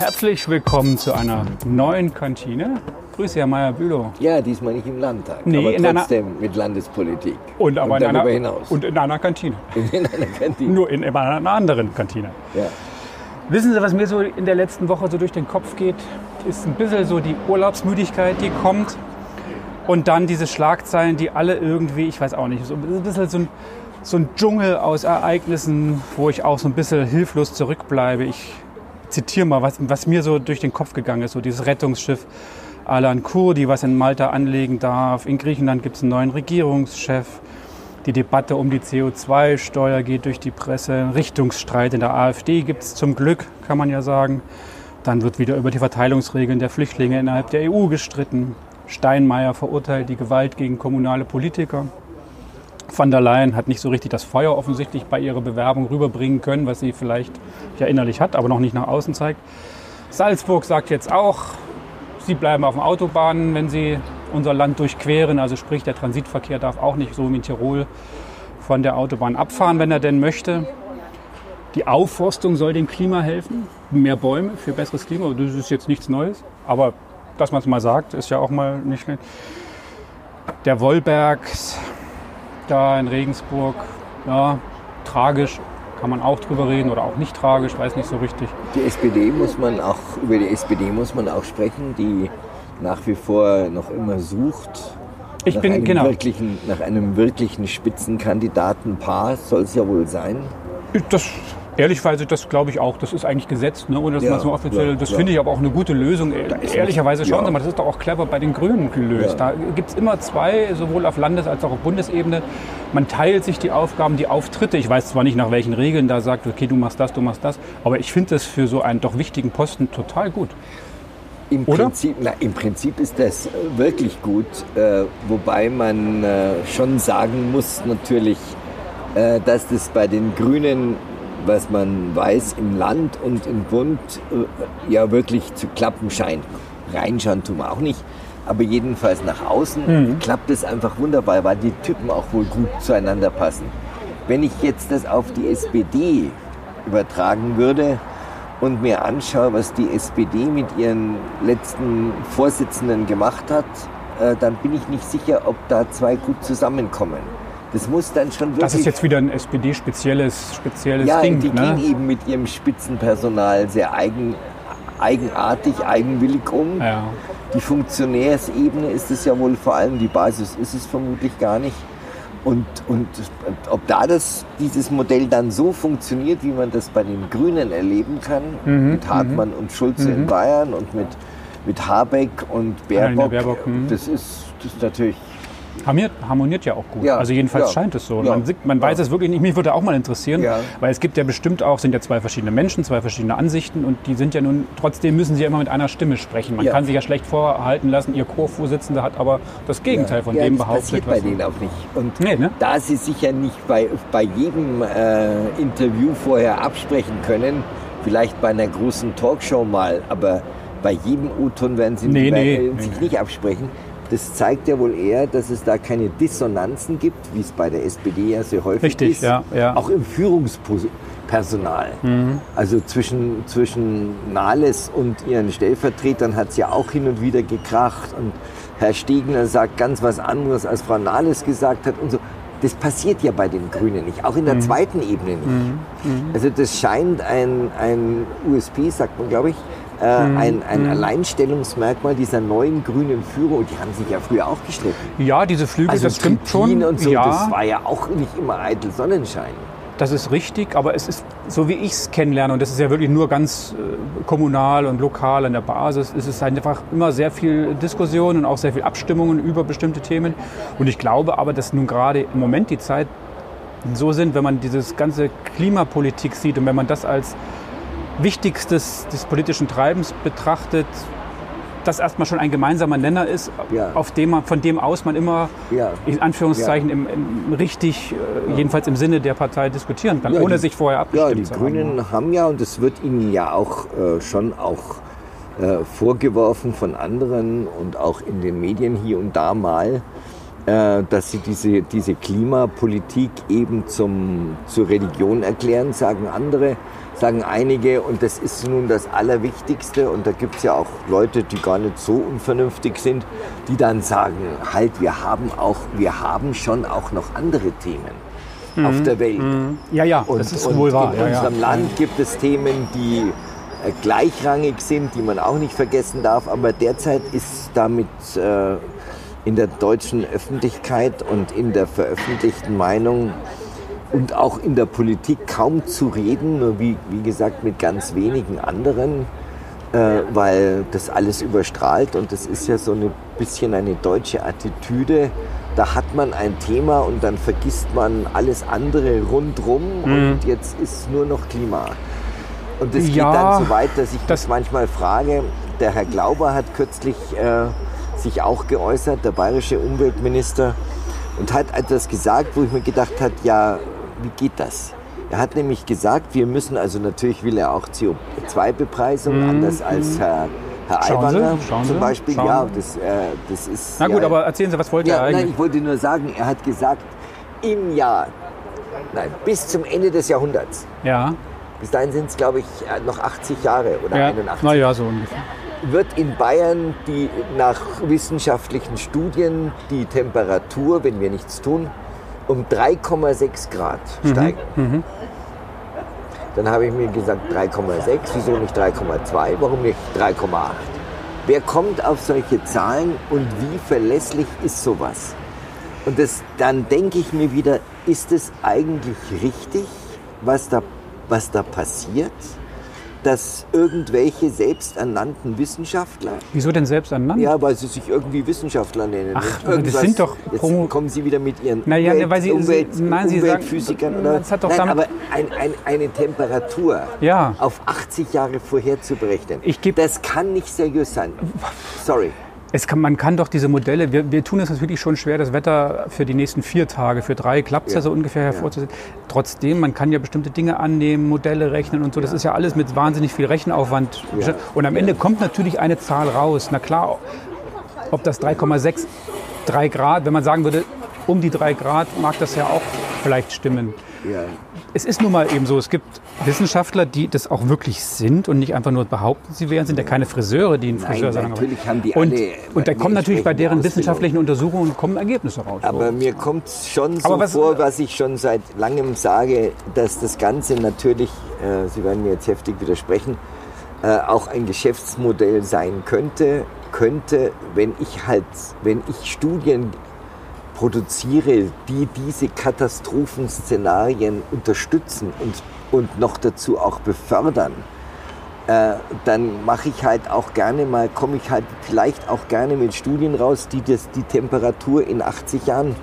Herzlich willkommen zu einer neuen Kantine. Grüße, Herr Meyer-Bülow. Ja, diesmal nicht im Landtag, Nee, aber in einer- trotzdem mit Landespolitik. Und aber in darüber einer, hinaus. Und in einer Kantine. in einer Kantine. Nur in, in einer anderen Kantine. Ja. Wissen Sie, was mir so in der letzten Woche so durch den Kopf geht? Ist ein bisschen so die Urlaubsmüdigkeit, die kommt. Und dann diese Schlagzeilen, die alle irgendwie, ich weiß auch nicht, so ein bisschen so ein, so ein Dschungel aus Ereignissen, wo ich auch so ein bisschen hilflos zurückbleibe. Ich zitiere mal, was, was mir so durch den Kopf gegangen ist. So dieses Rettungsschiff Alan Kurdi, was in Malta anlegen darf. In Griechenland gibt es einen neuen Regierungschef. Die Debatte um die CO2-Steuer geht durch die Presse. Richtungsstreit in der AfD gibt es zum Glück, kann man ja sagen. Dann wird wieder über die Verteilungsregeln der Flüchtlinge innerhalb der EU gestritten. Steinmeier verurteilt die Gewalt gegen kommunale Politiker. Van der Leyen hat nicht so richtig das Feuer offensichtlich bei ihrer Bewerbung rüberbringen können, was sie vielleicht ja innerlich hat, aber noch nicht nach außen zeigt. Salzburg sagt jetzt auch, sie bleiben auf den Autobahnen, wenn sie unser Land durchqueren. Also sprich, der Transitverkehr darf auch nicht so wie in Tirol von der Autobahn abfahren, wenn er denn möchte. Die Aufforstung soll dem Klima helfen. Mehr Bäume für besseres Klima. Das ist jetzt nichts Neues. Aber dass man es mal sagt, ist ja auch mal nicht schlecht. Der Wollberg da in Regensburg, ja, tragisch. Kann man auch drüber reden oder auch nicht tragisch, weiß nicht so richtig. Die SPD muss man auch, über die SPD muss man auch sprechen, die nach wie vor noch immer sucht. Ich nach bin, einem genau. Wirklichen, nach einem wirklichen Spitzenkandidatenpaar soll es ja wohl sein. Das, ehrlichweise, das glaube ich auch. Das ist eigentlich gesetzt, ne? ohne dass Ja, man es so offiziell. ja, das ja. finde ich aber auch eine gute Lösung. Ehrlicherweise, schauen. Sie mal, das ist doch auch clever bei den Grünen gelöst. Da gibt es immer zwei, sowohl auf Landes- als auch auf Bundesebene. Man teilt sich die Aufgaben, die Auftritte. Ich weiß zwar nicht, nach welchen Regeln da sagt, okay, du machst das, du machst das, aber ich finde das für so einen doch wichtigen Posten total gut. Im? Prinzip, na, Im Prinzip ist das äh, wirklich gut, äh, wobei man äh, schon sagen muss natürlich, äh, dass das bei den Grünen, was man weiß, im Land und im Bund äh, ja wirklich zu klappen scheint. Reinschauen tun wir auch nicht, aber jedenfalls nach außen klappt es einfach wunderbar, weil die Typen auch wohl gut zueinander passen. Wenn ich jetzt das auf die SPD übertragen würde, und mir anschaue, was die SPD mit ihren letzten Vorsitzenden gemacht hat, äh, dann bin ich nicht sicher, ob da zwei gut zusammenkommen. Das muss dann schon wirklich... Das ist jetzt wieder ein SPD-spezielles spezielles ja, Ding. die ne? gehen eben mit ihrem Spitzenpersonal sehr eigen, eigenartig, eigenwillig um. Ja. Die Funktionärsebene ist es ja wohl vor allem, die Basis ist es vermutlich gar nicht. Und, und ob da das, dieses Modell dann so funktioniert, wie man das bei den Grünen erleben kann, Mhm, mit Hartmann und Schulze in Bayern und mit, mit Habeck und Baerbock, Baerbock, mhm. das, ist, das ist natürlich Harmoniert, harmoniert ja auch gut. Ja, also jedenfalls ja, scheint es so. ja, man man weiß es wirklich nicht. Mich würde auch mal interessieren, weil es gibt ja bestimmt auch, sind ja zwei verschiedene Menschen, zwei verschiedene Ansichten und die sind ja nun, trotzdem müssen sie ja immer mit einer Stimme sprechen. Man kann sich ja schlecht vorhalten lassen, ihr Co-Vorsitzender hat aber das Gegenteil von dem das behauptet. passiert bei denen auch nicht. Und Nee, ne? da sie sich ja nicht bei, bei jedem äh, Interview vorher absprechen können, vielleicht bei einer großen Talkshow mal, aber bei jedem O-Ton werden sie Nee, nee, äh, sich nicht absprechen. Das zeigt ja wohl eher, dass es da keine Dissonanzen gibt, wie es bei der SPD ja sehr häufig Richtig, ist. ja, ja. Auch im Führungspersonal. Mhm. Also zwischen, zwischen Nahles und ihren Stellvertretern hat es ja auch hin und wieder gekracht. Und Herr Stegner sagt ganz was anderes, als Frau Nahles gesagt hat und so. Das passiert ja bei den Grünen nicht, auch in der zweiten Ebene nicht. Also das scheint ein, ein USP, sagt man, glaube ich, äh, ein, ein Alleinstellungsmerkmal dieser neuen grünen Führung. Und die haben sich ja früher auch gestritten. Ja, diese Flügel, Also das stimmt schon. und so, ja, das war ja auch nicht immer eitel Sonnenschein. Das ist richtig, aber es ist, so wie ich es kennenlerne, und das ist ja wirklich nur ganz äh, kommunal und lokal an der Basis, ist es halt einfach immer sehr viel Diskussion und auch sehr viel Abstimmungen über bestimmte Themen. Und ich glaube aber, dass nun gerade im Moment die Zeit so sind, wenn man dieses ganze Klimapolitik sieht und wenn man das als wichtigstes des politischen Treibens betrachtet, das erstmal schon ein gemeinsamer Nenner ist, Ja. auf dem man, von dem aus man immer Ja. in Anführungszeichen im, im richtig, äh, jedenfalls im Sinne der Partei diskutieren kann, Ja, ohne die- sich vorher Ja, abgestimmt die zu Grünen haben. haben ja, und es wird ihnen ja auch äh, schon auch äh, vorgeworfen von anderen und auch in den Medien hier und da mal, dass sie diese, diese Klimapolitik eben zum, zur Religion erklären, sagen andere, sagen einige. Und das ist nun das Allerwichtigste. Und da gibt es ja auch Leute, die gar nicht so unvernünftig sind, die dann sagen, halt, wir haben auch, wir haben schon auch noch andere Themen auf der Welt. Ja, ja, Und, das ist und wohl wahr. in Ja, ja. unserem Land gibt es Themen, die äh, gleichrangig sind, die man auch nicht vergessen darf. Aber derzeit ist damit äh, in der deutschen Öffentlichkeit und in der veröffentlichten Meinung und auch in der Politik kaum zu reden, nur wie, wie gesagt mit ganz wenigen anderen, äh, weil das alles überstrahlt und das ist ja so ein bisschen eine deutsche Attitüde. Da hat man ein Thema und dann vergisst man alles andere rundrum Mhm. und jetzt ist nur noch Klima. Und das Ja, geht dann so weit, dass ich das- mich manchmal frage, der Herr Glauber hat kürzlich äh, sich auch geäußert, der bayerische Umweltminister, und hat etwas gesagt, wo ich mir gedacht habe, ja, wie geht das? Er hat nämlich gesagt, wir müssen, also natürlich will er auch CO2-Bepreisung, anders als Herr, Herr Mhm. Schauen Sie, Aiwanger schauen zum Beispiel. schauen Ja, das, äh, das ist... Na gut, ja, aber erzählen Sie, was wollt ihr ja, nein, eigentlich? ich wollte nur sagen, er hat gesagt, im Jahr, nein, bis zum Ende des Jahrhunderts, Ja, bis dahin sind es, glaube ich, äh, noch 80 Jahre oder ja. 81, naja, so ungefähr. Wird in Bayern die nach wissenschaftlichen Studien die Temperatur, wenn wir nichts tun, um 3,6 Grad Mhm. steigen. Dann habe ich mir gesagt 3,6, wieso nicht 3,2, warum nicht 3,8? Wer kommt auf solche Zahlen und wie verlässlich ist sowas? Und das, dann denke ich mir wieder, ist es eigentlich richtig, was da, was da passiert? Dass irgendwelche selbsternannten Wissenschaftler, Wieso denn selbst ernannt? ja, weil sie sich irgendwie Wissenschaftler nennen. Ach, aber das sind doch Jetzt Promo- kommen sie wieder mit ihren Naja, Umwelt, weil sie- Umwelt, nein, sie sagen- Umweltphysikern. oder? Das hat doch nein, damit- aber ein, ein, eine Temperatur Ja. auf 80 Jahre vorherzuberechnen, Ich geb- das kann nicht seriös sein. Sorry. Kann, man kann doch diese Modelle, wir, wir tun es natürlich schon schwer, das Wetter für die nächsten vier Tage, für drei klappt es ja. Ja. so ungefähr hervorzusehen. Trotzdem, man kann ja bestimmte Dinge annehmen, Modelle rechnen und so. Das ist ja alles mit wahnsinnig viel Rechenaufwand. Ja. Und am Ende kommt natürlich eine Zahl raus. Na klar, ob das 3,6, 3 Grad, wenn man sagen würde, um die 3 Grad mag das ja auch vielleicht stimmen. Es ist nun mal eben so, es gibt Wissenschaftler, die das auch wirklich sind und nicht einfach nur behaupten, sie wären, sind ja keine Friseure, die einen Friseur sagen. natürlich haben die und, alle und da eine kommen natürlich bei deren wissenschaftlichen Untersuchungen kommen Ergebnisse raus. Aber mir kommt schon so was- vor, was ich schon seit langem sage, dass das Ganze natürlich, äh, Sie werden mir jetzt heftig widersprechen, äh, auch ein Geschäftsmodell sein könnte, könnte, wenn ich halt, wenn ich Studien produziere, die diese Katastrophenszenarien unterstützen und, und noch dazu auch befördern, äh, dann mache ich halt auch gerne mal, komme ich halt vielleicht auch gerne mit Studien raus, die das, die Temperatur in 80 Jahren.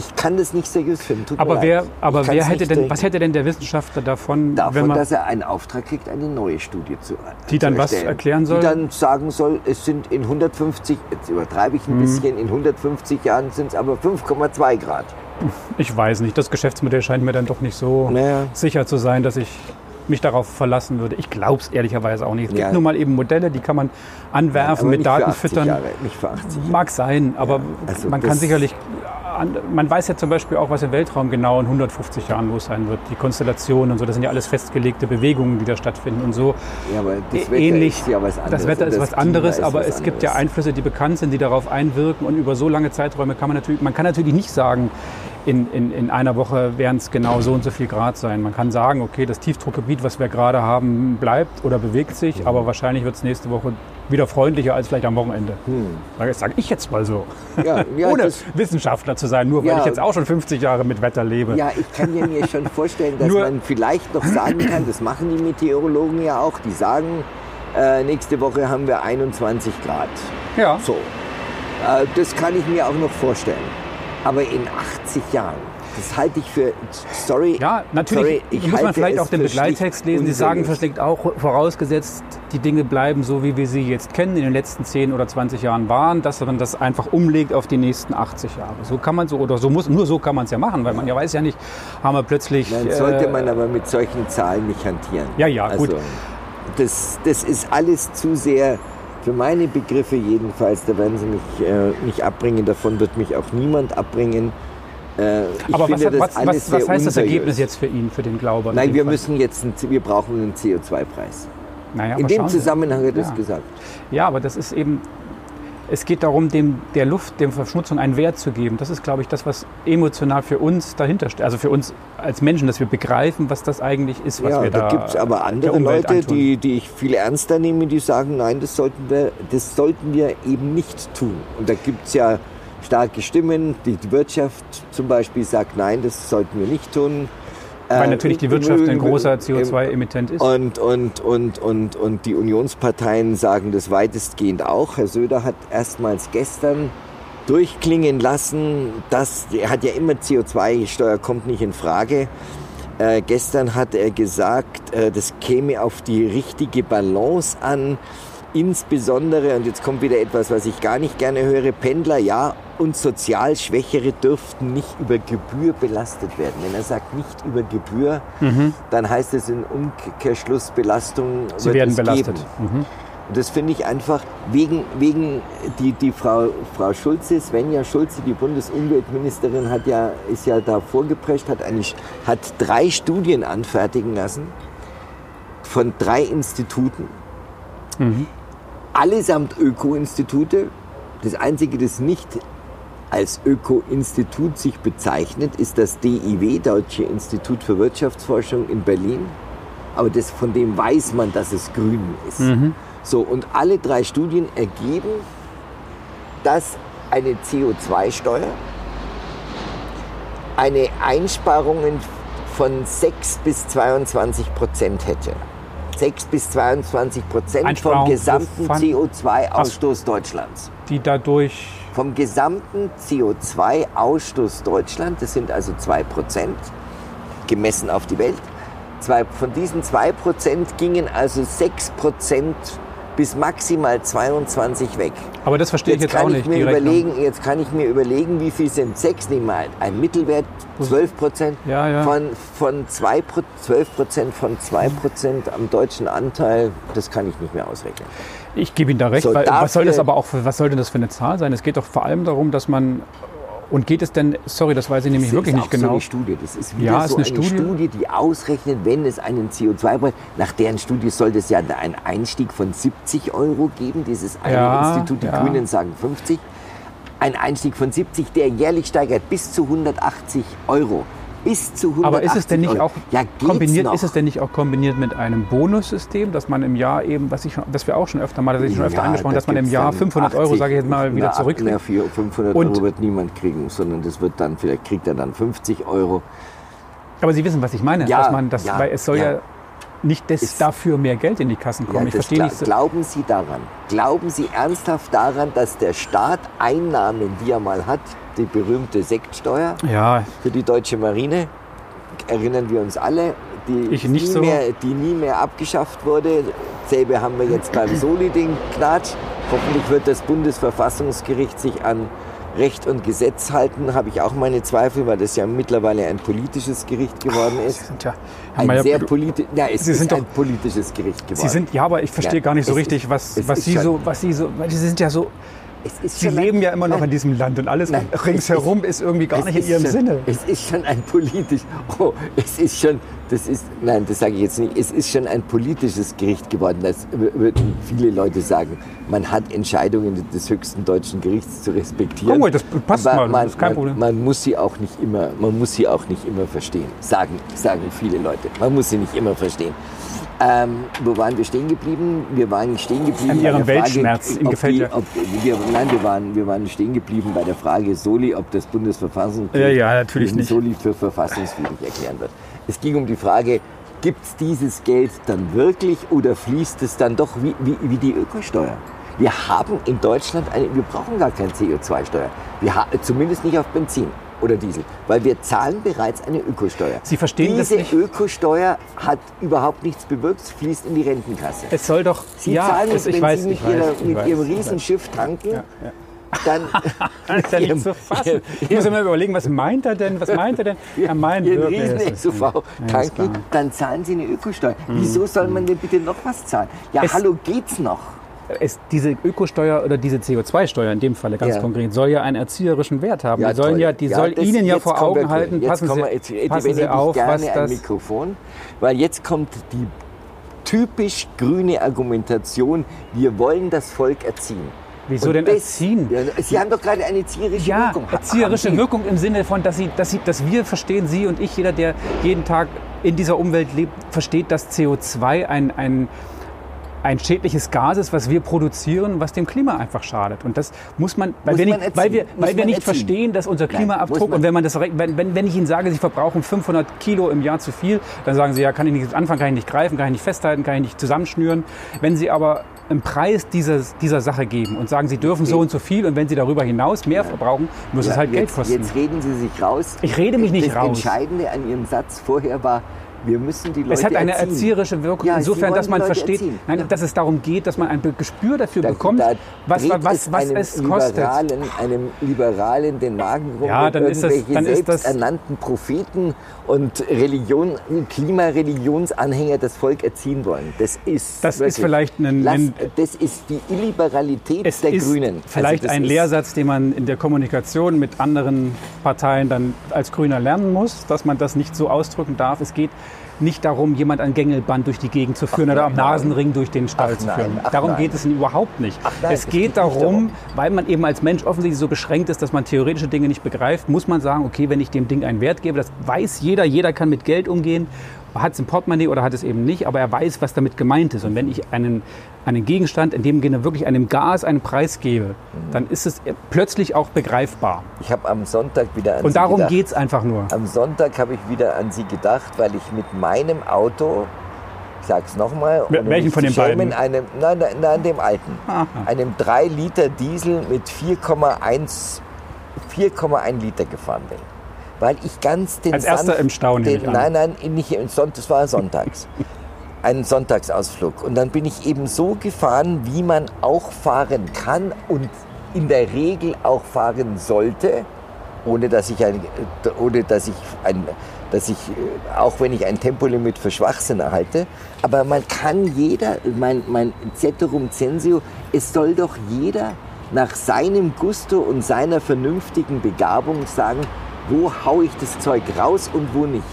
Ich kann das nicht seriös finden. Tut aber mir wer, leid. aber wer hätte denn, was hätte denn der Wissenschaftler davon, wenn davon, man, dass er einen Auftrag kriegt, eine neue Studie zu Die dann zu was erklären soll? Die dann sagen soll, es sind in 150, jetzt übertreibe ich ein Mhm. bisschen, in 150 Jahren sind es aber 5,2 Grad. ich weiß nicht, das Geschäftsmodell scheint mir dann doch nicht so Naja. sicher zu sein, dass ich mich darauf verlassen würde. Ich glaube es ehrlicherweise auch nicht. Es Ja. gibt nun mal eben Modelle, die kann man anwerfen, Aber mit Daten 80 füttern. Jahre, nicht für 80 Mag sein, aber also man kann sicherlich. an- Man weiß ja zum Beispiel auch, was im Weltraum genau in 150 Jahren los sein wird. Die Konstellationen und so, das sind ja alles festgelegte Bewegungen, die da stattfinden und so. Ja, aber das Wetter Ähnlich, ist ja was anderes. das Wetter ist das was anderes, ist aber was es gibt ja anderes. Einflüsse, die bekannt sind, die darauf einwirken und über so lange Zeiträume kann man natürlich, man kann natürlich nicht sagen, in, in, in einer Woche werden es genau so und so viel Grad sein. Man kann sagen, okay, das Tiefdruckgebiet, was wir gerade haben, bleibt oder bewegt sich, aber wahrscheinlich wird es nächste Woche wieder freundlicher als vielleicht am Wochenende. Das sage ich jetzt mal so. Hm. Ja, ja, Ohne Wissenschaftler zu sein, nur weil Ja. ich jetzt auch schon 50 Jahre mit Wetter lebe. ja, ich kann mir schon vorstellen, dass man vielleicht noch sagen kann, das machen die Meteorologen ja auch, die sagen, äh, nächste Woche haben wir 21 Grad. ja. So, äh, das kann ich mir auch noch vorstellen. Aber in 80 Jahren, das halte ich für, sorry, Ja, natürlich sorry, ich muss man vielleicht auch den Begleittext lesen. Die sagen vielleicht auch vorausgesetzt, die Dinge bleiben so, wie wir sie jetzt kennen, in den letzten 10 oder 20 Jahren waren, dass man das einfach umlegt auf die nächsten 80 Jahre. So kann man so, oder so muss, nur so kann man es ja machen, weil man ja weiß ja nicht, haben wir plötzlich... Nein, sollte äh, man aber mit solchen Zahlen nicht hantieren. Ja, ja, gut. Also, das, das ist alles zu sehr Für meine Begriffe jedenfalls, da werden sie mich äh, nicht abbringen, davon wird mich auch niemand abbringen. Äh, Aber was, hat, was, was, was heißt das Ergebnis jetzt für ihn, für den Glauben? Nein, wir Fall? müssen jetzt, ein, wir brauchen einen CO2-Preis. Naja, in dem Zusammenhang hat er das gesagt. Ja, aber das ist eben, es geht darum, dem, der Luft, der Verschmutzung einen Wert zu geben. Das ist, glaube ich, das, was emotional für uns dahinter steht. Also für uns als Menschen, dass wir begreifen, was das eigentlich ist, was ja, wir da. Da gibt es aber andere Leute, die, die ich viel ernster nehme, die sagen, nein, das sollten wir, das sollten wir eben nicht tun. Und da gibt es ja starke Stimmen. Die Wirtschaft zum Beispiel sagt, nein, das sollten wir nicht tun. Weil äh, natürlich die Wirtschaft ein großer CO2-Emittent ist. Und, und, und, und, und die Unionsparteien sagen das weitestgehend auch. Herr Söder hat erstmals gestern durchklingen lassen, dass er hat ja immer CO2-Steuer kommt nicht in Frage. Äh, gestern hat er gesagt, äh, das käme auf die richtige Balance an. Insbesondere, und jetzt kommt wieder etwas, was ich gar nicht gerne höre, Pendler, ja, und sozial Schwächere dürften nicht über Gebühr belastet werden. Wenn er sagt nicht über Gebühr, mhm. dann heißt es in Umkehrschluss Belastung Sie werden es belastet. Mhm. Und das finde ich einfach wegen, wegen die, die Frau, Frau Schulze, Svenja Schulze, die Bundesumweltministerin, hat ja, ist ja da vorgeprescht, hat, eigentlich, hat drei Studien anfertigen lassen von drei Instituten. Mhm. Allesamt Öko-Institute. Das Einzige, das nicht als Öko-Institut sich bezeichnet, ist das DIW, Deutsche Institut für Wirtschaftsforschung in Berlin. Aber das, von dem weiß man, dass es grün ist. Mhm. So, und alle drei Studien ergeben, dass eine CO2-Steuer eine Einsparung von 6 bis 22 Prozent hätte. 6 bis 22 Prozent vom gesamten CO2-Ausstoß Deutschlands. Die dadurch vom gesamten CO2-Ausstoß Deutschland, das sind also 2 Prozent, gemessen auf die Welt, zwei, von diesen 2 Prozent gingen also 6 Prozent bis maximal 22 weg. Aber das verstehe jetzt ich jetzt auch nicht. Mir überlegen, jetzt kann ich mir überlegen, wie viel sind 6? Nehmen wir ein Mittelwert, 12 Prozent ja, ja. von, von 2, 12 Prozent von 2 Prozent am deutschen Anteil, das kann ich nicht mehr ausrechnen. Ich gebe Ihnen da recht. So, weil, was soll das aber auch für, was soll denn das für eine Zahl sein? Es geht doch vor allem darum, dass man und geht es denn, sorry, das weiß ich nämlich das wirklich nicht genau. Das ist eine Studie. Das ist wieder ja, so ist eine, eine Studie. Studie. die ausrechnet, wenn es einen CO2-Preis, nach deren Studie soll es ja einen Einstieg von 70 Euro geben. Dieses eine ja, Institut, die ja. Grünen sagen 50. Ein Einstieg von 70, der jährlich steigert bis zu 180 Euro bis zu 180 Aber ist es denn nicht auch ja, kombiniert? Noch? Ist es denn nicht auch kombiniert mit einem Bonussystem, dass man im Jahr eben, was ich, was wir auch schon öfter mal, das ich schon öfter ja, angesprochen, dass man im Jahr 500 Euro, sage ich jetzt mal, wieder zurückkriegt? Na, 500 Und Euro wird niemand kriegen, sondern das wird dann vielleicht kriegt er dann 50 Euro. Aber Sie wissen, was ich meine, ja, dass man das, weil es soll ja, nicht, dass ist, dafür mehr Geld in die Kassen kommt. ich verstehe nicht. So. Glauben Sie daran? Glauben Sie ernsthaft daran, dass der Staat Einnahmen, die er mal hat, die berühmte Sektsteuer ja. für die deutsche Marine. Erinnern wir uns alle, die, ich nie, so. mehr, die nie mehr abgeschafft wurde. Selbe haben wir jetzt beim Soli-Ding Knatsch. Hoffentlich wird das Bundesverfassungsgericht sich an Recht und Gesetz halten, habe ich auch meine Zweifel, weil das ja mittlerweile ein politisches Gericht geworden ist. Ja, ein sehr politi ja, es Sie ist ein politisches Gericht geworden. Sie sind, ja, aber ich verstehe ja, gar nicht so richtig, was, was Sie so, was Sie so, weil Sie sind ja so Sie leben ja immer noch in diesem Land und alles nein, ringsherum ist, ist, irgendwie gar nicht in Ihrem schon, Sinne. Es ist schon ein politisch, oh, es ist schon, das ist, nein, das sage ich jetzt nicht, es ist schon ein politisches Gericht geworden. Das würden viele Leute sagen. Man hat Entscheidungen des höchsten deutschen Gerichts zu respektieren. Guck mal, das passt mal, das ist kein Problem. Man, man, muss sie auch nicht immer, man muss sie auch nicht immer verstehen, sagen, sagen viele Leute. Man muss sie nicht immer verstehen. Ähm, wo waren wir stehen geblieben? Wir waren stehen geblieben. An Ihrem Weltschmerz im Gefällt. wir, nein, wir waren, wir waren stehen geblieben bei der Frage Soli, ob das Bundesverfassungsgericht ja, ja, natürlich nicht. Soli für verfassungswidrig erklären wird. Es ging um die Frage, gibt es dieses Geld dann wirklich oder fließt es dann doch wie, wie, wie die Ökosteuer? Wir haben in Deutschland eine, wir brauchen gar keine CO2-Steuer. zumindest nicht auf Benzin oder Diesel, weil wir zahlen bereits eine Ökosteuer. Sie verstehen Diese das nicht? Ökosteuer hat überhaupt nichts bewirkt, fließt in die Rentenkasse. Es soll doch, Sie ja, zahlen es, wenn ich weiß, Sie mit, ich ihrer, weiß, mit Ihrem Riesenschiff tanken, ja, ja. dann... ist ja nicht zu fassen. Ich muss immer überlegen, was meint er denn? Was meint er denn? Er meint Ihren Riesen-SUV tanken, dann zahlen Sie eine Ökosteuer. Mhm. Wieso soll man denn bitte noch was zahlen? Ja, es hallo, geht's noch? Es, diese Ökosteuer oder diese CO2-Steuer in dem Falle ganz Ja. konkret soll ja einen erzieherischen Wert haben. die sollen toll. ja, die soll das- Ihnen ja vor Augen halten, passen Sie, wir, jetzt, passen Sie ich auf, gerne was ein das... Mikrofon, weil jetzt kommt die typisch grüne Argumentation, wir wollen das Volk erziehen. Wieso Und denn das- erziehen? Ja, Sie haben doch gerade eine erzieherische Ja, Wirkung. Ha- erzieherische Wirkung im Sinne von, dass, sie, dass, sie, dass wir verstehen, Sie und ich, jeder, der jeden Tag in dieser Umwelt lebt, versteht, dass CO2 ein, ein, ein schädliches Gas ist, was wir produzieren, was dem Klima einfach schadet. Und das muss man, weil Muss wir nicht, weil wir. Muss weil wir nicht erziehen. verstehen, dass unser Nein, Klimaabdruck, man- und wenn, man das, wenn, wenn, wenn ich Ihnen sage, Sie verbrauchen 500 Kilo im Jahr zu viel, dann sagen Sie, ja, kann ich nicht anfangen, kann ich nicht greifen, kann ich nicht festhalten, kann ich nicht zusammenschnüren. Wenn Sie aber einen Preis dieses, dieser Sache geben und sagen, Sie dürfen so und so viel und wenn Sie darüber hinaus mehr verbrauchen, muss es Ja, halt Geld jetzt, kosten. Jetzt reden Sie sich raus. Ich rede mich nicht das raus. Entscheidende an Ihrem Satz vorher war, wir müssen die Leute Es hat eine erziehen. erzieherische Wirkung, Ja, insofern, dass man Leute versteht, nein, Ja. dass es darum geht, dass man ein Gespür dafür Da- bekommt, da was, was, was einem es kostet. Liberalen, einem Liberalen den Magen rum, Ja, dann ist das- irgendwelche dann ist das- selbsternannten Propheten und Religion, Klimareligionsanhänger das Volk erziehen wollen. Das ist Das ist wirklich- vielleicht ein- Lass, das ist die Illiberalität Es der ist Grünen. vielleicht Also ein ist- Lehrsatz, den man in der Kommunikation mit anderen Parteien dann als Grüner lernen muss, dass man das nicht so ausdrücken darf. Es geht nicht darum, jemand an Gängelband durch die Gegend zu führen Ach, oder am nein. Nasenring durch den Stall Ach, zu nein. führen. Ach, darum nein. geht es überhaupt nicht. Nein, es es geht geht darum, darum. weil man eben als Mensch offensichtlich so beschränkt ist, dass man theoretische Dinge nicht begreift, muss man sagen, okay, wenn ich dem Ding einen Wert gebe, das weiß jeder, jeder kann mit Geld umgehen, hat es im Portemonnaie oder hat es eben nicht, aber er weiß, was damit gemeint ist. Und wenn ich einen, einen Gegenstand, in dem Sinne wirklich einem Gas einen Preis gebe, dann ist es plötzlich auch begreifbar. Ich habe am Sonntag wieder an Und Sie darum gedacht. geht es einfach nur. Am Sonntag habe ich wieder an Sie gedacht, weil ich mit meinem Auto, ich sag's nochmal, Wel- welchen von den beiden? Einem, nein, nein, nein, dem alten, Aha. einem 3 Liter Diesel mit 4,1 4,1 Liter gefahren bin. Weil ich ganz den Als erster im Stau, den. Nein, nein, nicht im Sonntag, das war sonntags. Ein Sonntagsausflug. Und dann bin ich eben so gefahren, wie man auch fahren kann und in der Regel auch fahren sollte, ohne dass ich ein, ohne dass ich ein, dass ich, äh, auch wenn ich ein Tempolimit für Schwachsinn erhalte, aber man kann jeder, mein, mein Ceterum censeo, es soll doch jeder nach seinem Gusto und seiner vernünftigen Begabung sagen, wo hau ich das Zeug raus und wo nicht.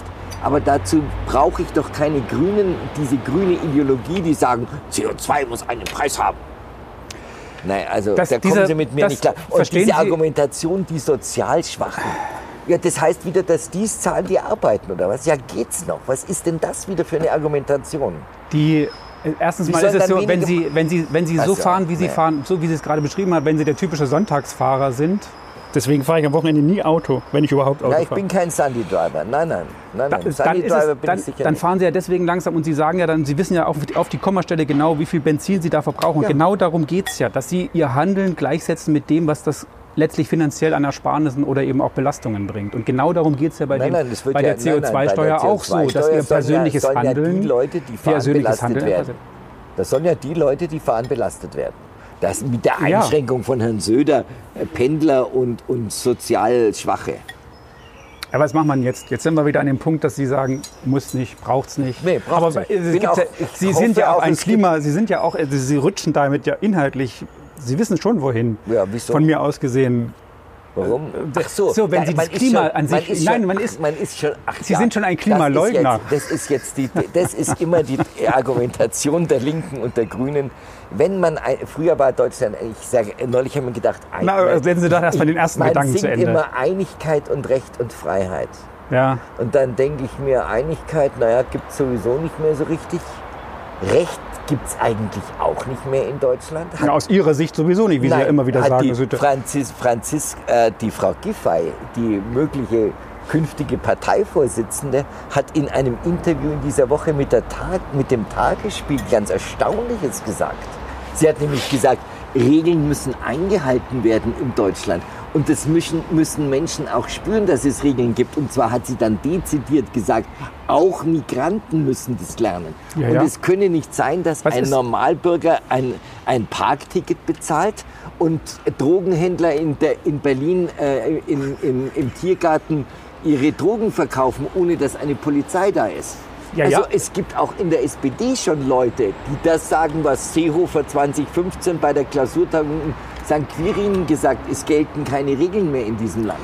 Aber dazu brauche ich doch keine Grünen, diese grüne Ideologie, die sagen, CO2 muss einen Preis haben. Nein, also Das- da kommen dieser- Sie mit mir nicht klar. Und diese Sie- Argumentation, die sozial Schwachen. Ja, das heißt wieder, dass dies zahlen, die arbeiten, oder was? Ja, geht's noch? Was ist denn das wieder für eine Argumentation? Die, äh, erstens mal ist es so, wenn Sie, wenn Sie, wenn Sie so fahren, wie Sie fahren, so wie Sie es gerade beschrieben haben, wenn Sie der typische Sonntagsfahrer sind. Deswegen fahre ich am Wochenende nie Auto, wenn ich überhaupt Auto Ja, ich fahre. bin kein Sunday-Driver. Nein, nein. nein, nein. dann, ist Sunday-Driver es, bin dann, ich sicher dann nicht. fahren Sie ja deswegen langsam und Sie sagen ja dann, Sie wissen ja auf, auf die Kommastelle genau, wie viel Benzin Sie da verbrauchen. Ja. Und genau darum geht es ja, dass Sie Ihr Handeln gleichsetzen mit dem, was das letztlich finanziell an Ersparnissen oder eben auch Belastungen bringt. Und genau darum geht es ja bei, Nein, dem, nein, bei ja- der nein, nein, bei der CO2-Steuer auch so, dass CO2-Steuer Ihr sollen ja- persönliches sollen ja die Handeln, Leute, die fahren, persönliches belastet Handeln werden. Das sollen ja die Leute, die fahren, belastet werden. Das mit der Ja. Einschränkung von Herrn Söder, äh, Pendler und, und sozial Schwache. Aber was macht man jetzt? Jetzt sind wir wieder an dem Punkt, dass Sie sagen, muss nicht, braucht es nicht. Nee, braucht's Aber nicht. es auch- ja, Sie sind ja auch ein Klima, Sie sind ja auch, also Sie rutschen damit ja inhaltlich, Sie wissen schon wohin. Ja? Von mir aus gesehen. Warum? Ach so, wenn Sie das Klima an sich- man nein, schon, man ist- man ist schon, ach Sie sind schon ein das ist Klimaleugner. jetzt- Das ist jetzt die, das ist immer die Argumentation der Linken und der Grünen. Wenn man, früher war Deutschland, ich sage, neulich haben wir gedacht, ein- Na, setzen Sie doch erst mal den ersten man Gedanken zu Ende. immer Einigkeit und Recht und Freiheit. Ja, Und dann denke ich mir, Einigkeit, naja, gibt es sowieso nicht mehr so richtig. Recht gibt es eigentlich auch nicht mehr in Deutschland. Hat ja, aus Ihrer Sicht sowieso nicht, wie Sie ja Nein, immer wieder hat sagen. Die, Franzis, Franzis, äh, die Frau Giffey, die mögliche künftige Parteivorsitzende, hat in einem Interview in dieser Woche mit, der Tag, mit dem Tagesspiegel ganz Erstaunliches gesagt. Sie hat nämlich gesagt, Regeln müssen eingehalten werden in Deutschland. Und das müssen, müssen Menschen auch spüren, dass es Regeln gibt. Und zwar hat sie dann dezidiert gesagt, auch Migranten müssen das lernen. Ja, und ja. es könne nicht sein, dass Was ein ist- Normalbürger ein, ein Parkticket bezahlt und Drogenhändler in, der, in Berlin äh, in, im, im Tiergarten ihre Drogen verkaufen, ohne dass eine Polizei da ist. Ja, also ja. es gibt auch in der SPD schon Leute, die das sagen, was Seehofer 2015 bei der Klausurtagung in St. Quirin gesagt, es gelten keine Regeln mehr in diesem Land.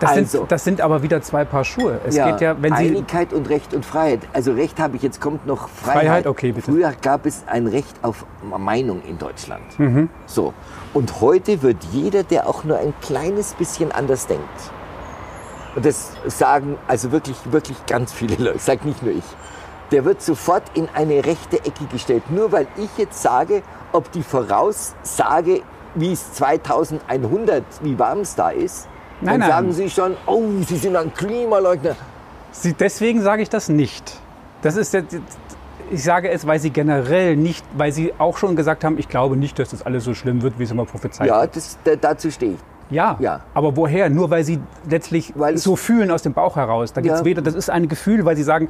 Das, also, sind, das sind aber wieder zwei Paar Schuhe. Es ja, geht ja, wenn Sie. Einigkeit und Recht und Freiheit. Also Recht habe ich, jetzt kommt noch Freiheit. Freiheit, okay, bitte. Früher gab es ein Recht auf Meinung in Deutschland. Mhm. So. Und heute wird jeder, der auch nur ein kleines bisschen anders denkt, und das sagen also wirklich, wirklich ganz viele Leute, sagt nicht nur ich, der wird sofort in eine rechte Ecke gestellt. Nur weil ich jetzt sage, ob die Voraussage, wie es 2100, wie warm es da ist, Nein, dann nein. sagen sie schon, oh, sie sind ein Klimaleugner. Sie, deswegen sage ich das nicht. Das ist jetzt, ich sage es, weil Sie generell nicht, weil Sie auch schon gesagt haben, ich glaube nicht, dass das alles so schlimm wird, wie es immer prophezeit Ja, wird. da, dazu stehe ich. Ja, Ja. aber woher? Nur weil Sie letztlich Weil so fühlen aus dem Bauch heraus. Da gibt's Ja. weder, das ist ein Gefühl, weil Sie sagen,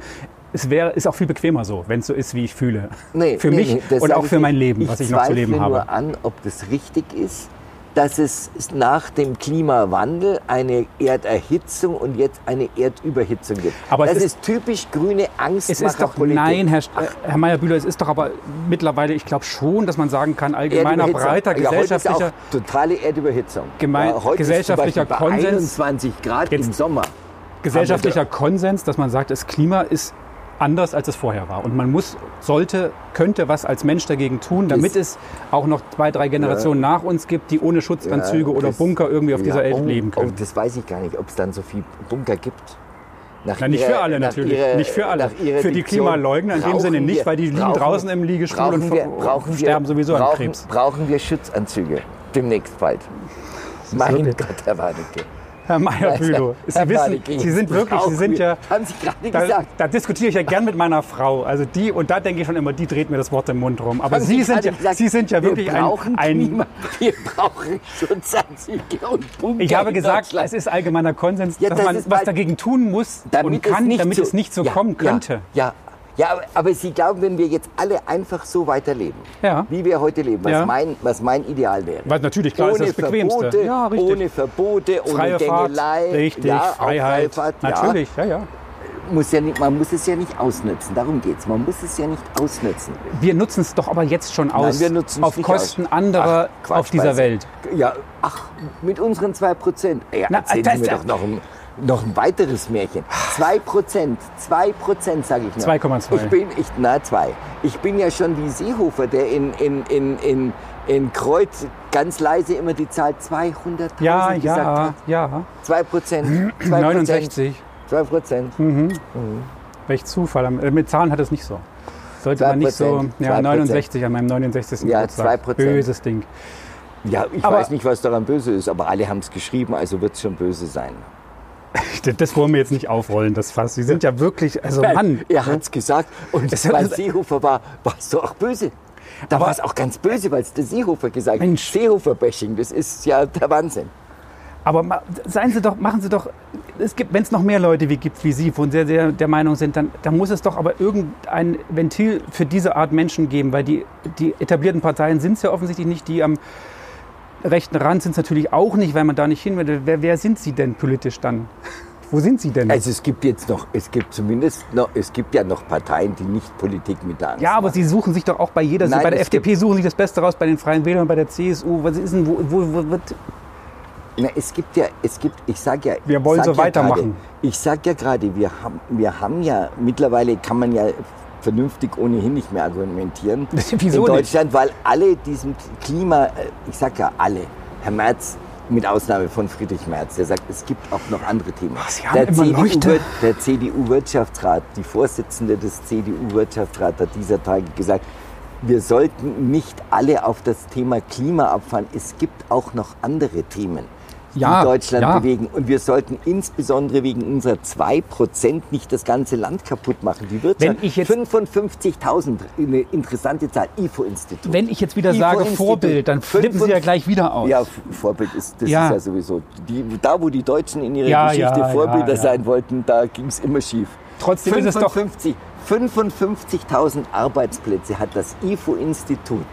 es wäre, ist auch viel bequemer so, wenn es so ist, wie ich fühle. Nee, für nee, mich nee, und auch ich für mein. Leben, was ich noch zu leben habe. nur an, ob das richtig ist, dass es nach dem Klimawandel eine Erderhitzung und jetzt eine Erdüberhitzung gibt. Aber das ist- ist, typisch grüne Es ist doch, Angstmacherpolitik. nein, Herr, äh, Herr Meyer-Bühler, es ist doch aber mittlerweile, ich glaube schon, dass man sagen kann, allgemeiner, breiter, ja, heute gesellschaftlicher, totale Erdüberhitzung. Gemein- ja, heute gesellschaftlicher ist bei Konsens. 21 Grad Jetzt- im Sommer. gesellschaftlicher Konsens, dass man sagt, das Klima ist anders, als es vorher war. Und man muss, sollte, könnte was als Mensch dagegen tun, damit es auch noch zwei, drei Generationen nach uns gibt, die ohne Schutzanzüge Ja, oder das- Bunker irgendwie auf dieser Ja, Welt oh, leben können. Oh, das weiß ich gar nicht, ob es dann so viel Bunker gibt. Nach Na, nicht ihrer- für alle natürlich. ihrer- nicht für alle. Für die Diktion Klimaleugner in dem Sinne nicht, wir- weil die liegen brauchen- draußen im Liegestuhl und wir, ver- brauchen wir, sterben sowieso an brauchen, Krebs. Brauchen wir Schutzanzüge demnächst bald. Mein Gott, Herr Warnecke. Herr Meyer-Bülow, Sie wissen, Sie sind wirklich, Sie sind wir- ja... Haben Sie gerade Da, gesagt. da diskutiere ich ja gern mit meiner Frau. Also die, und da denke ich schon immer, die dreht mir das Wort im Mund rum. Aber Haben Sie sind, ja, gesagt, Sie sind ja wir wirklich ein, brauchen ein Klima, wir brauchen Schutzanzüge und Bunker Ich habe gesagt, es ist allgemeiner Konsens, Ja, dass das man was dagegen tun muss und kann, damit es nicht so ja, kommen könnte. Ja, ja, aber, aber Sie glauben, wenn wir jetzt alle einfach so weiterleben, Ja. wie wir heute leben, was, Ja. mein, was mein Ideal wäre. Was natürlich klar ist ohne das Bequemste. Verbote, Ja, richtig. ohne Verbote, ohne Freie Fahrt, Gängelei. richtig, ja, Freiheit, freie Fahrt, natürlich, ja, ja. Muss ja nicht, man muss es ja nicht ausnutzen, darum geht es. Man muss es ja nicht ausnutzen. Wir nutzen es doch aber jetzt schon aus, es auf Kosten aus. anderer Ach, Quatsch, auf dieser Welt. Ja, ach, mit unseren 2%. Ja, Na, erzählen das- Sie mir doch noch ein, noch ein weiteres Märchen. 2%, 2% sage ich nur. 2,2. Ich bin, ich, na, 2. Ich bin ja schon wie Seehofer, der in, in, in, in, in Kreuz ganz leise immer die Zahl 200.000 Ja, gesagt ja, hat. ja. 2%, 2%. 69. 2%. Welch Zufall. Äh, Mit Zahlen hat es nicht so. Sollte man nicht so. 2%, Ja, 2%. 69 an meinem 69. Ja, Geburtstag. 2%. Böses Ding. Ja, ich Aber- weiß nicht, was daran böse ist, aber alle haben es geschrieben, also wird es schon böse sein. Das wollen wir jetzt nicht aufrollen, das Fass. Sie sind ja wirklich, also Mann. Er hat es gesagt und Es weil Seehofer war, warst du auch böse. Da war es auch ganz böse, weil es der Seehofer gesagt hat. Seehofer-Bashing, das ist ja der Wahnsinn. Aber seien Sie doch, machen Sie doch, es gibt, wenn es noch mehr Leute wie gibt wie Sie, wo sehr, sehr der Meinung sind, dann, dann muss es doch aber irgendein Ventil für diese Art Menschen geben, weil die, die etablierten Parteien sind es ja offensichtlich nicht, die am rechten Rand sind es natürlich auch nicht, weil man da nicht hin will. Wer, wer sind Sie denn politisch dann? Wo sind Sie denn? Also es gibt jetzt noch, es gibt zumindest noch, es gibt ja noch Parteien, die nicht Politik mit der Angst ja, aber machen. Sie suchen sich doch auch bei jeder, Nein, bei der FDP suchen Sie das Beste raus, bei den Freien Wählern, bei der CSU. Was ist denn, wo, wo, wo wird, Na, es gibt ja, es gibt, ich sage ja, Wir wollen so ja weitermachen. Gerade, ich sage ja gerade, wir haben, wir haben ja, mittlerweile kann man ja vernünftig ohnehin nicht mehr argumentieren Wieso in nicht? Deutschland, weil alle diesem Klima, äh, ich sage ja alle, Herr Merz, mit Ausnahme von Friedrich Merz, der sagt, es gibt auch noch andere Themen. Haben immer CDU, der CDU-Wirtschaftsrat, die Vorsitzende des CDU-Wirtschaftsrats hat dieser Tage gesagt, wir sollten nicht alle auf das Thema Klima abfahren. Es gibt auch noch andere Themen, Ja, die Deutschland ja. bewegen. Und wir sollten insbesondere wegen unserer 2% nicht das ganze Land kaputt machen. Die Wirtschaft, Wenn ich jetzt- 55.000, eine interessante Zahl, IFO-Institut. wenn ich jetzt wieder sage Vorbild, dann flippen Sie ja 55 gleich wieder aus. Ja, Vorbild ist, das Ja. ist ja sowieso. Die, da, wo die Deutschen in ihrer Ja, Geschichte Vorbilder sein wollten, da ging es immer schief. Trotzdem ist es doch- 55 55.000 Arbeitsplätze hat das IFO-Institut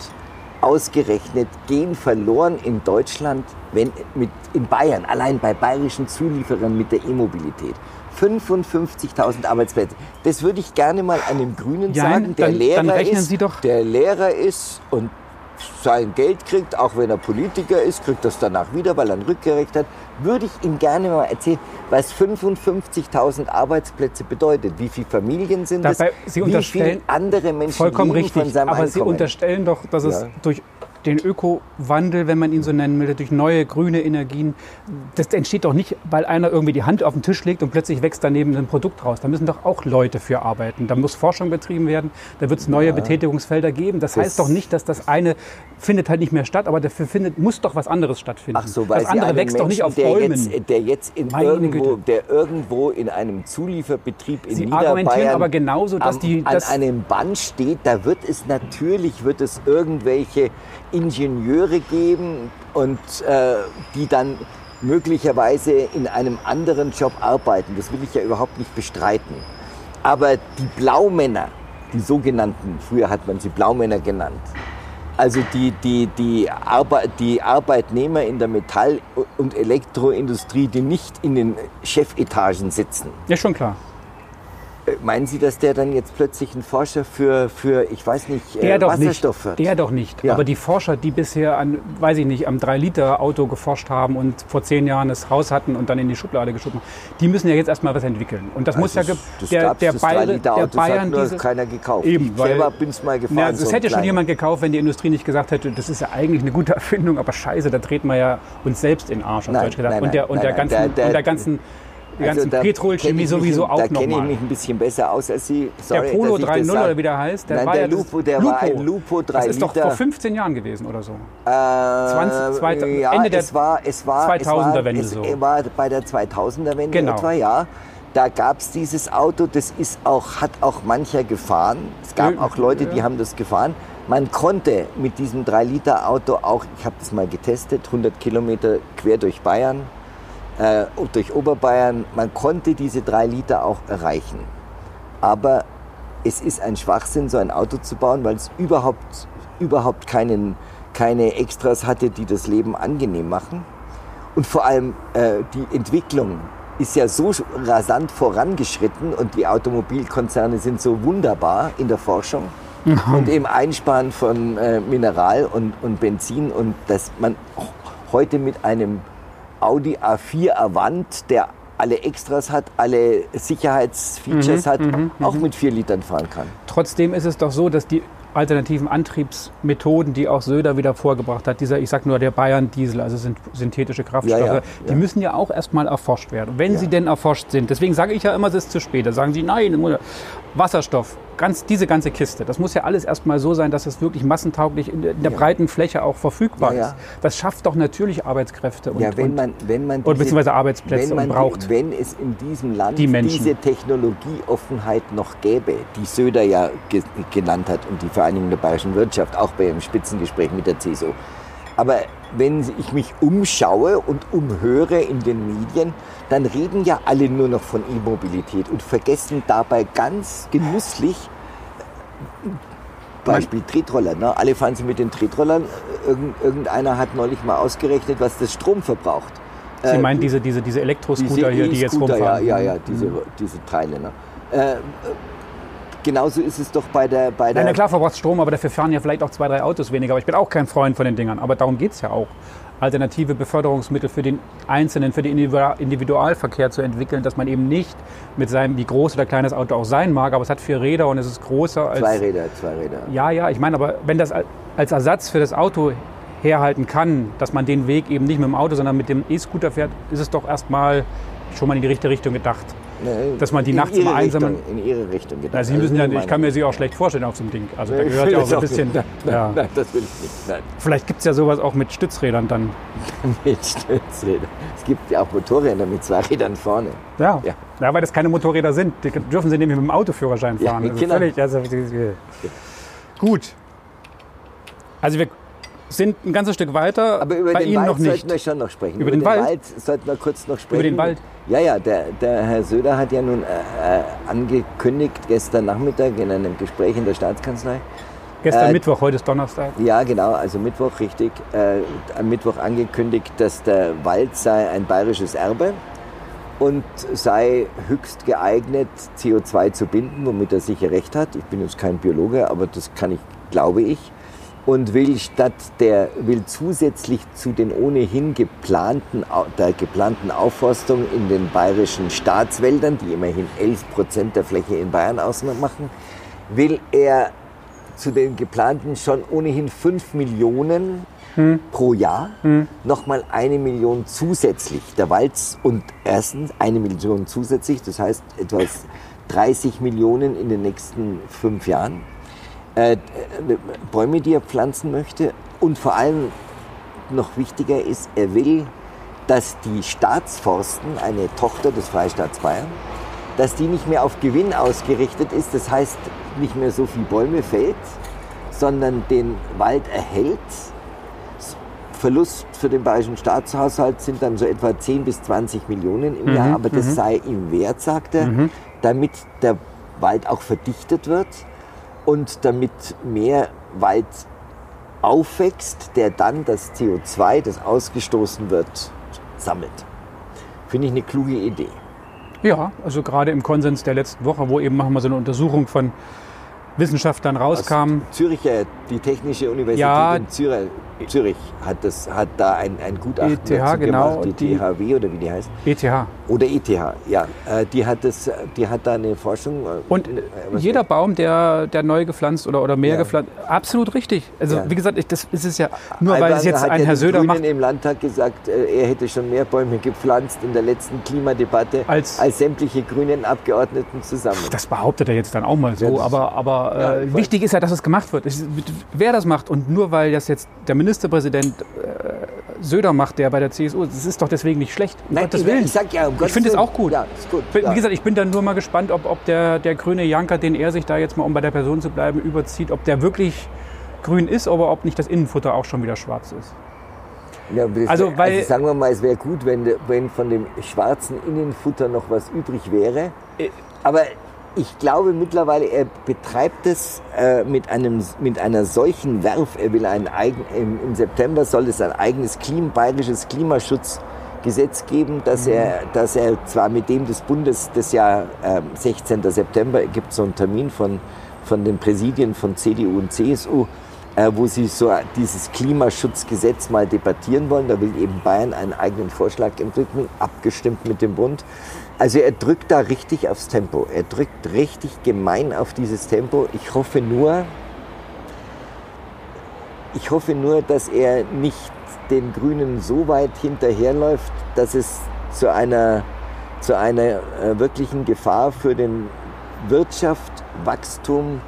ausgerechnet, gehen verloren in Deutschland, wenn mit, in Bayern, allein bei bayerischen Zulieferern mit der E-Mobilität. 55.000 Arbeitsplätze. Das würde ich gerne mal einem Grünen Ja, sagen, der dann- Lehrer dann rechnen ist, Sie doch- der Lehrer ist und sein Geld kriegt, auch wenn er Politiker ist, kriegt das danach wieder, weil er ein Rückgerecht hat, würde ich ihm gerne mal erzählen, was 55.000 Arbeitsplätze bedeutet. Wie viele Familien sind es? Dabei, Sie Wie viele andere Menschen Vollkommen leben richtig. von seinem Aber Sie Einkommen? unterstellen doch, dass es Ja. durch den Ökowandel, wenn man ihn so nennen will, durch neue grüne Energien, das entsteht doch nicht, weil einer irgendwie die Hand auf den Tisch legt und plötzlich wächst daneben ein Produkt raus. Da müssen doch auch Leute für arbeiten. Da muss Forschung betrieben werden, da wird es neue Betätigungsfelder geben. Das, Das- heißt doch nicht, dass das eine findet halt nicht mehr statt, aber dafür findet, muss doch was anderes stattfinden. Ach so, weil das andere wächst doch nicht Menschen, auf der Bäumen. Jetzt, der jetzt in Meine irgendwo, Güte. der irgendwo in einem Zulieferbetrieb in Sie Niederbayern argumentieren aber genauso, dass am, die- an dass- einem Band steht, da wird es natürlich wird es irgendwelche Ingenieure geben und äh, die dann möglicherweise in einem anderen Job arbeiten. Das will ich ja überhaupt nicht bestreiten. Aber die Blaumänner, die sogenannten, früher hat man sie Blaumänner genannt, also die, die, die, Arbe die Arbeitnehmer in der Metall- und Elektroindustrie, die nicht in den Chefetagen sitzen. Ja, schon klar. Äh, Meinen Sie, dass der dann jetzt plötzlich ein Forscher für, für ich weiß nicht, Der äh, doch Wasserstoff nicht. wird? Der doch nicht. Ja. Aber die Forscher, die bisher an, weiß ich nicht, am 3-Liter-Auto geforscht haben und vor zehn Jahren das Haus hatten und dann in die Schublade geschoben haben, die müssen ja jetzt erstmal was entwickeln. Und das muss ja Also das der, der, das Bayer, 3-Liter-Auto, der das Bayern hat diese, keiner gekauft. Eben, ich weil- selber bin's mal gefahren. Ja, das so hätte schon kleiner. jemand gekauft, wenn die Industrie nicht gesagt hätte, das ist ja eigentlich eine gute Erfindung, aber scheiße, da dreht man ja uns selbst in den Arsch, auf Nein, Deutsch gesagt. nein, und der, und nein, der ganzen, der- und der ganzen, der Also ganzen da Petrolchemie sowieso auch Da kenne ich nochmal. mich ein bisschen besser aus als Sie. Der Sorry, Polo ich das 3.0 sage. oder wie der heißt, der Nein, war der ja Lupo, der war ein Lupo 3 Das ist doch Liter. vor 15 Jahren gewesen oder so. Äh, 20, zweite- ja, Ende der es war, es war, 2000er-Wende es so. war, es war bei der 2000er-Wende Genau. etwa, ja. Da gab es dieses Auto, das ist auch, hat auch mancher gefahren. Es gab auch Leute, die haben das gefahren. Man konnte mit diesem 3-Liter-Auto auch, ich habe das mal getestet, 100 Kilometer quer durch Bayern, äh, durch Oberbayern, man konnte diese 3 Liter auch erreichen. Aber es ist ein Schwachsinn, so ein Auto zu bauen, weil es überhaupt, überhaupt keinen, keine Extras hatte, die das Leben angenehm machen. Und vor allem äh, die Entwicklung ist ja so rasant vorangeschritten und die Automobilkonzerne sind so wunderbar in der Forschung und im Einsparen von äh, Mineral und, und Benzin und dass man heute mit einem Audi A4 Avant, der alle Extras hat, alle Sicherheitsfeatures hat, auch mit 4 Litern fahren kann. Trotzdem ist es doch so, dass die alternativen Antriebsmethoden, die auch Söder wieder vorgebracht hat, dieser, ich sag nur, der Bayern Diesel, also sind synthetische Kraftstoffe, Ja, ja, die ja. müssen ja auch erstmal erforscht werden. Wenn sie denn erforscht sind, deswegen sage ich ja immer, es ist zu spät. Da sagen sie, nein, Wasserstoff, ganz, diese ganze Kiste, das muss ja alles erstmal so sein, dass es wirklich massentauglich in der, in der breiten Fläche auch verfügbar ist. Das schafft doch natürlich Arbeitskräfte und, ja, wenn und man, wenn man oder beziehungsweise Arbeitsplätze wenn man und braucht. Die, wenn es in diesem Land Die diese Technologieoffenheit noch gäbe, die Söder ja ge genannt hat und die Vereinigung der bayerischen Wirtschaft, auch bei einem Spitzengespräch mit der CSU. Aber wenn ich mich umschaue und umhöre in den Medien, dann reden ja alle nur noch von E-Mobilität und vergessen dabei ganz genüsslich, Beispiel Tretroller. Ne? Alle fahren sie mit den Tretrollern. Irgend, irgendeiner hat neulich mal ausgerechnet, was das Strom verbraucht. Sie Äh, meinen diese, diese, diese Elektroscooter hier, die jetzt rumfahren? Ja, ja, ja, diese, diese Teile. Ne? Äh, äh, genauso ist es doch bei der... Bei Nein, der na klar verbraucht Strom, aber dafür fahren ja vielleicht auch zwei, drei Autos weniger. Aber ich bin auch kein Freund von den Dingern. Aber darum geht es ja auch. Alternative Beförderungsmittel für den Einzelnen, für den Individual- Individualverkehr zu entwickeln, dass man eben nicht mit seinem, wie groß oder klein das Auto auch sein mag, aber es hat vier Räder und es ist größer als. zwei Räder, zwei Räder. Ja, ja, ich meine, aber wenn das al- als Ersatz für das Auto herhalten kann, dass man den Weg eben nicht mit dem Auto, sondern mit dem E-Scooter fährt, ist es doch erstmal schon mal in die richtige Richtung gedacht. Ne, Dass man die nachts mal einsammeln- In ihre Richtung gedacht. Na, Sie Also ja, ich kann mir Sie auch schlecht vorstellen auf so einem Ding. Also da gehört ja auch ein bisschen. Nein, Ja. nein, das will ich nicht. Nein, Vielleicht gibt es ja sowas auch mit Stützrädern dann. mit Stützrädern. Es gibt ja auch Motorräder mit zwei Rädern vorne. Ja. Ja. ja. weil das keine Motorräder sind. Die dürfen Sie nämlich mit dem Autoführerschein Ja, fahren. also genau. völlig, also, gut. Also wir sind ein ganzes Stück weiter. Aber über bei den Ihnen Wald noch nicht. sollten wir schon noch sprechen. Über den Wald? sollten wir kurz noch sprechen. den Wald? Ja, ja, der, der Herr Söder hat ja nun äh, äh, angekündigt, gestern Nachmittag in einem Gespräch in der Staatskanzlei, Gestern äh, Mittwoch, heute ist Donnerstag. ja genau, also Mittwoch richtig, äh, am Mittwoch angekündigt, dass der Wald sei ein bayerisches Erbe und sei höchst geeignet, CO2 zu binden, womit er sicher recht hat. Ich bin jetzt kein Biologe, aber das kann ich, glaube ich. Und will statt der, will zusätzlich zu den ohnehin geplanten, der geplanten Aufforstung in den bayerischen Staatswäldern, die immerhin 11 Prozent der Fläche in Bayern ausmachen, will er zu den geplanten schon ohnehin 5 Millionen hm. pro Jahr hm. nochmal eine Million zusätzlich. Der Wald und erstens eine Million zusätzlich, das heißt etwas 30 Millionen in den nächsten fünf Jahren. Äh, Bäume, die er pflanzen möchte. Und vor allem noch wichtiger ist, er will, dass die Staatsforsten, eine Tochter des Freistaats Bayern, dass die nicht mehr auf Gewinn ausgerichtet ist, das heißt nicht mehr so viel Bäume fällt, sondern den Wald erhält. Verlust für den bayerischen Staatshaushalt sind dann so etwa 10 bis 20 Millionen im mhm, Jahr, aber das mhm. sei ihm wert, sagt er, mhm. damit der Wald auch verdichtet wird und damit mehr Wald aufwächst, der dann das CO2, das ausgestoßen wird, sammelt. Finde ich eine kluge Idee. Ja, also gerade im Konsens der letzten Woche, wo eben machen wir so eine Untersuchung von Wissenschaftlern rauskam. Aus Züricher, die Technische Universität ja, in Zürich, Zürich hat, das, hat da ein, ein Gutachten ETH, dazu genau, gemacht, die, die THW oder wie die heißt. ETH. Oder ETH, ja. Äh, die, hat das, die hat da eine Forschung. Äh, Und äh, jeder Baum, der, der neu gepflanzt oder, oder mehr ja. gepflanzt, absolut richtig. Also ja. wie gesagt, ich, das ist es ja nur, weil es jetzt ein ja Herr Söder Grünen macht. im Landtag gesagt, er hätte schon mehr Bäume gepflanzt in der letzten Klimadebatte als, als sämtliche grünen Abgeordneten zusammen. Das behauptet er jetzt dann auch mal so, aber, aber äh, wichtig ist ja, dass es gemacht wird. Wer das macht und nur weil das jetzt der Ministerpräsident äh, Söder macht, der bei der CSU, das ist doch deswegen nicht schlecht. Um Nein, Gottes Willen. Ich, sag ja, um ich finde es auch gut. Ja, gut Wie ja. gesagt, ich bin dann nur mal gespannt, ob, ob der, der grüne Janker, den er sich da jetzt mal, um bei der Person zu bleiben, überzieht, ob der wirklich grün ist, aber ob nicht das Innenfutter auch schon wieder schwarz ist. Ja, also, weil, also sagen wir mal, es wäre gut, wenn, wenn von dem schwarzen Innenfutter noch was übrig wäre. Äh, aber ich glaube mittlerweile, er betreibt es äh, mit, einem, mit einer solchen Werf. Er will ein eigen, im, im September soll es ein eigenes Klim, bayerisches Klimaschutzgesetz geben, dass mhm. er, dass er zwar mit dem des Bundes das Jahr äh, 16. September gibt so einen Termin von, von den Präsidien von CDU und CSU, wo sie so dieses Klimaschutzgesetz mal debattieren wollen. Da will eben Bayern einen eigenen Vorschlag entwickeln, abgestimmt mit dem Bund. Also er drückt da richtig aufs Tempo. Er drückt richtig gemein auf dieses Tempo. Ich hoffe nur, ich hoffe nur, dass er nicht den Grünen so weit hinterherläuft, dass es zu einer, zu einer äh, wirklichen Gefahr für den Wirtschaft, Wachstum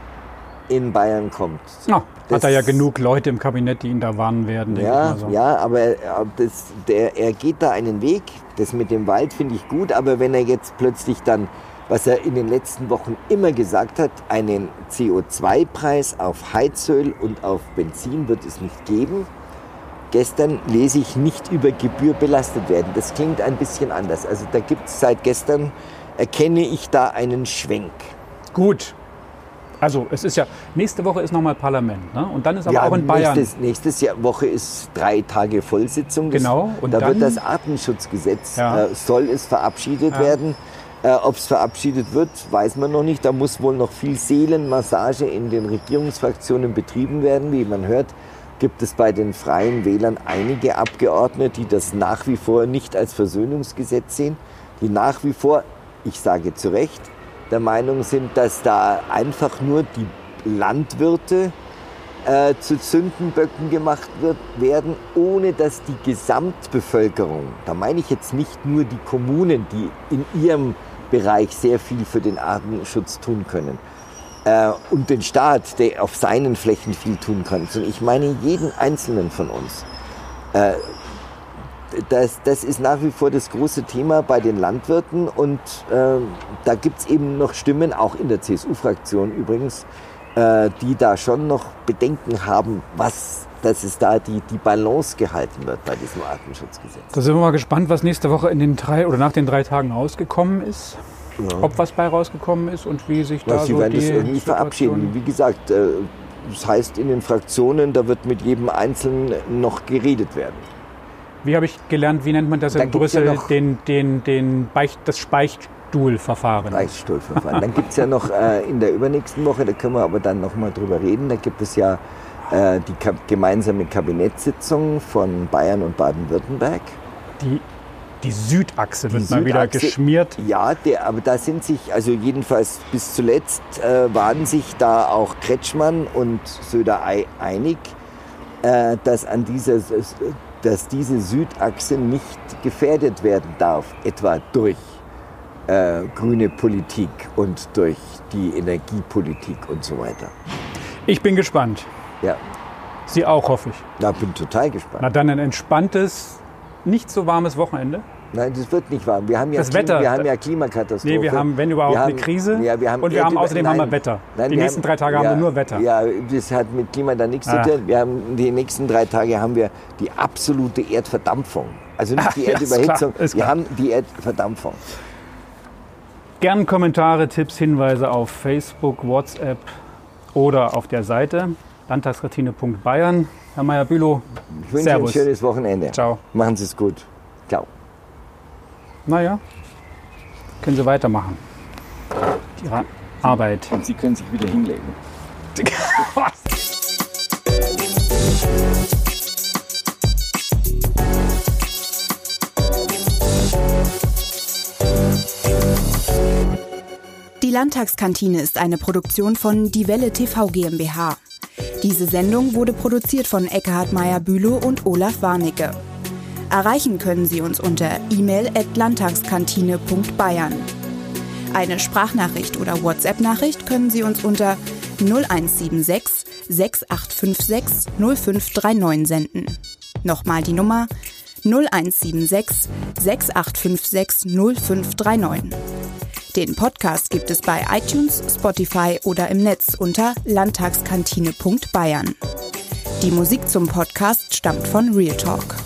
in Bayern kommt. Ja, das, hat er ja genug Leute im Kabinett, die ihn da warnen werden. Ja, so. ja aber das, der, er geht da einen Weg. Das mit dem Wald finde ich gut, aber wenn er jetzt plötzlich dann, was er in den letzten Wochen immer gesagt hat, einen CO2-Preis auf Heizöl und auf Benzin wird es nicht geben. Gestern lese ich nicht über Gebühr belastet werden. Das klingt ein bisschen anders. Also da gibt es seit gestern, erkenne ich da einen Schwenk. Gut, also es ist ja, nächste Woche ist nochmal Parlament, ne? Und dann ist aber ja, auch in Bayern. Nächstes, nächstes Jahr Woche ist drei Tage Vollsitzung. Genau. Und da dann, wird das Artenschutzgesetz, ja. äh, soll es verabschiedet ja. werden. Äh, Ob es verabschiedet wird, weiß man noch nicht. Da muss wohl noch viel Seelenmassage in den Regierungsfraktionen betrieben werden. Wie man hört, gibt es bei den Freien Wählern einige Abgeordnete, die das nach wie vor nicht als Versöhnungsgesetz sehen, die nach wie vor, ich sage zu Recht, der Meinung sind, dass da einfach nur die Landwirte äh, zu Sündenböcken gemacht wird, werden, ohne dass die Gesamtbevölkerung, da meine ich jetzt nicht nur die Kommunen, die in ihrem Bereich sehr viel für den Artenschutz tun können, äh, und den Staat, der auf seinen Flächen viel tun kann, sondern ich meine jeden Einzelnen von uns. Äh, das, das ist nach wie vor das große Thema bei den Landwirten und äh, da gibt es eben noch Stimmen, auch in der CSU-Fraktion übrigens, äh, die da schon noch Bedenken haben, was, dass es da die, die Balance gehalten wird bei diesem Artenschutzgesetz. Da sind wir mal gespannt, was nächste Woche in den drei oder nach den drei Tagen rausgekommen ist. Ja. Ob was bei rausgekommen ist und wie sich da ja, Sie so werden die das irgendwie verabschieden. Wie gesagt, äh, das heißt in den Fraktionen, da wird mit jedem Einzelnen noch geredet werden. Wie habe ich gelernt, wie nennt man das in ja Brüssel, noch- den, den, den Beicht, das Beichtstuhlverfahren? Reichsstuhlverfahren. Dann gibt es ja noch äh, in der übernächsten Woche, da können wir aber dann nochmal drüber reden, da gibt es ja äh, die Ka gemeinsame Kabinettssitzung von Bayern und Baden-Württemberg. Die, die Südachse wird Die mal wieder Südachse- geschmiert. Ja, der, aber da sind sich, also jedenfalls bis zuletzt äh, waren sich da auch Kretschmann und Söder ei- einig, äh, dass, an dieser, dass diese Südachse nicht gefährdet werden darf, etwa durch äh, grüne Politik und durch die Energiepolitik und so weiter. Ich bin gespannt. Ja, Sie auch, hoffe ich. da bin total gespannt. Na dann ein entspanntes, nicht so warmes Wochenende. Nein, das wird nicht warm. Wir haben ja, Das Klim- Wetter- wir haben ja Klimakatastrophe. Nee, wir haben, wenn überhaupt, haben- eine Krise. Ja, wir haben und wir haben außerdem haben wir Nein. Wetter. Nein, die wir nächsten drei Tage haben ja, wir nur Wetter. Ja, das hat mit Klima da nichts Ah. zu tun. Wir haben die nächsten drei Tage haben wir die absolute Erdverdampfung. Also nicht Ah, die ja, Erdüberhitzung, ist wir haben die Erdverdampfung. Gern Kommentare, Tipps, Hinweise auf Facebook, WhatsApp oder auf der Seite landtagsretine.bayern. Herr Meyer-Bülow, Ich wünsche. Ihnen ein schönes Wochenende. ciao. Machen Sie es gut. Ciao. Naja, können Sie weitermachen. Ihre Arbeit. Und Sie können sich wieder hinlegen. Die Landtagskantine ist eine Produktion von Die Welle TV GmbH. Diese Sendung wurde produziert von Eckhard Meyer-Bülow und Olaf Warnecke. Erreichen können Sie uns unter e-mail at landtagskantine.bayern. Eine Sprachnachricht oder WhatsApp-Nachricht können Sie uns unter 0176 6856 0539 senden. Nochmal die Nummer 0176 6856 0539. Den Podcast gibt es bei iTunes, Spotify oder im Netz unter landtagskantine.bayern. Die Musik zum Podcast stammt von Real Talk.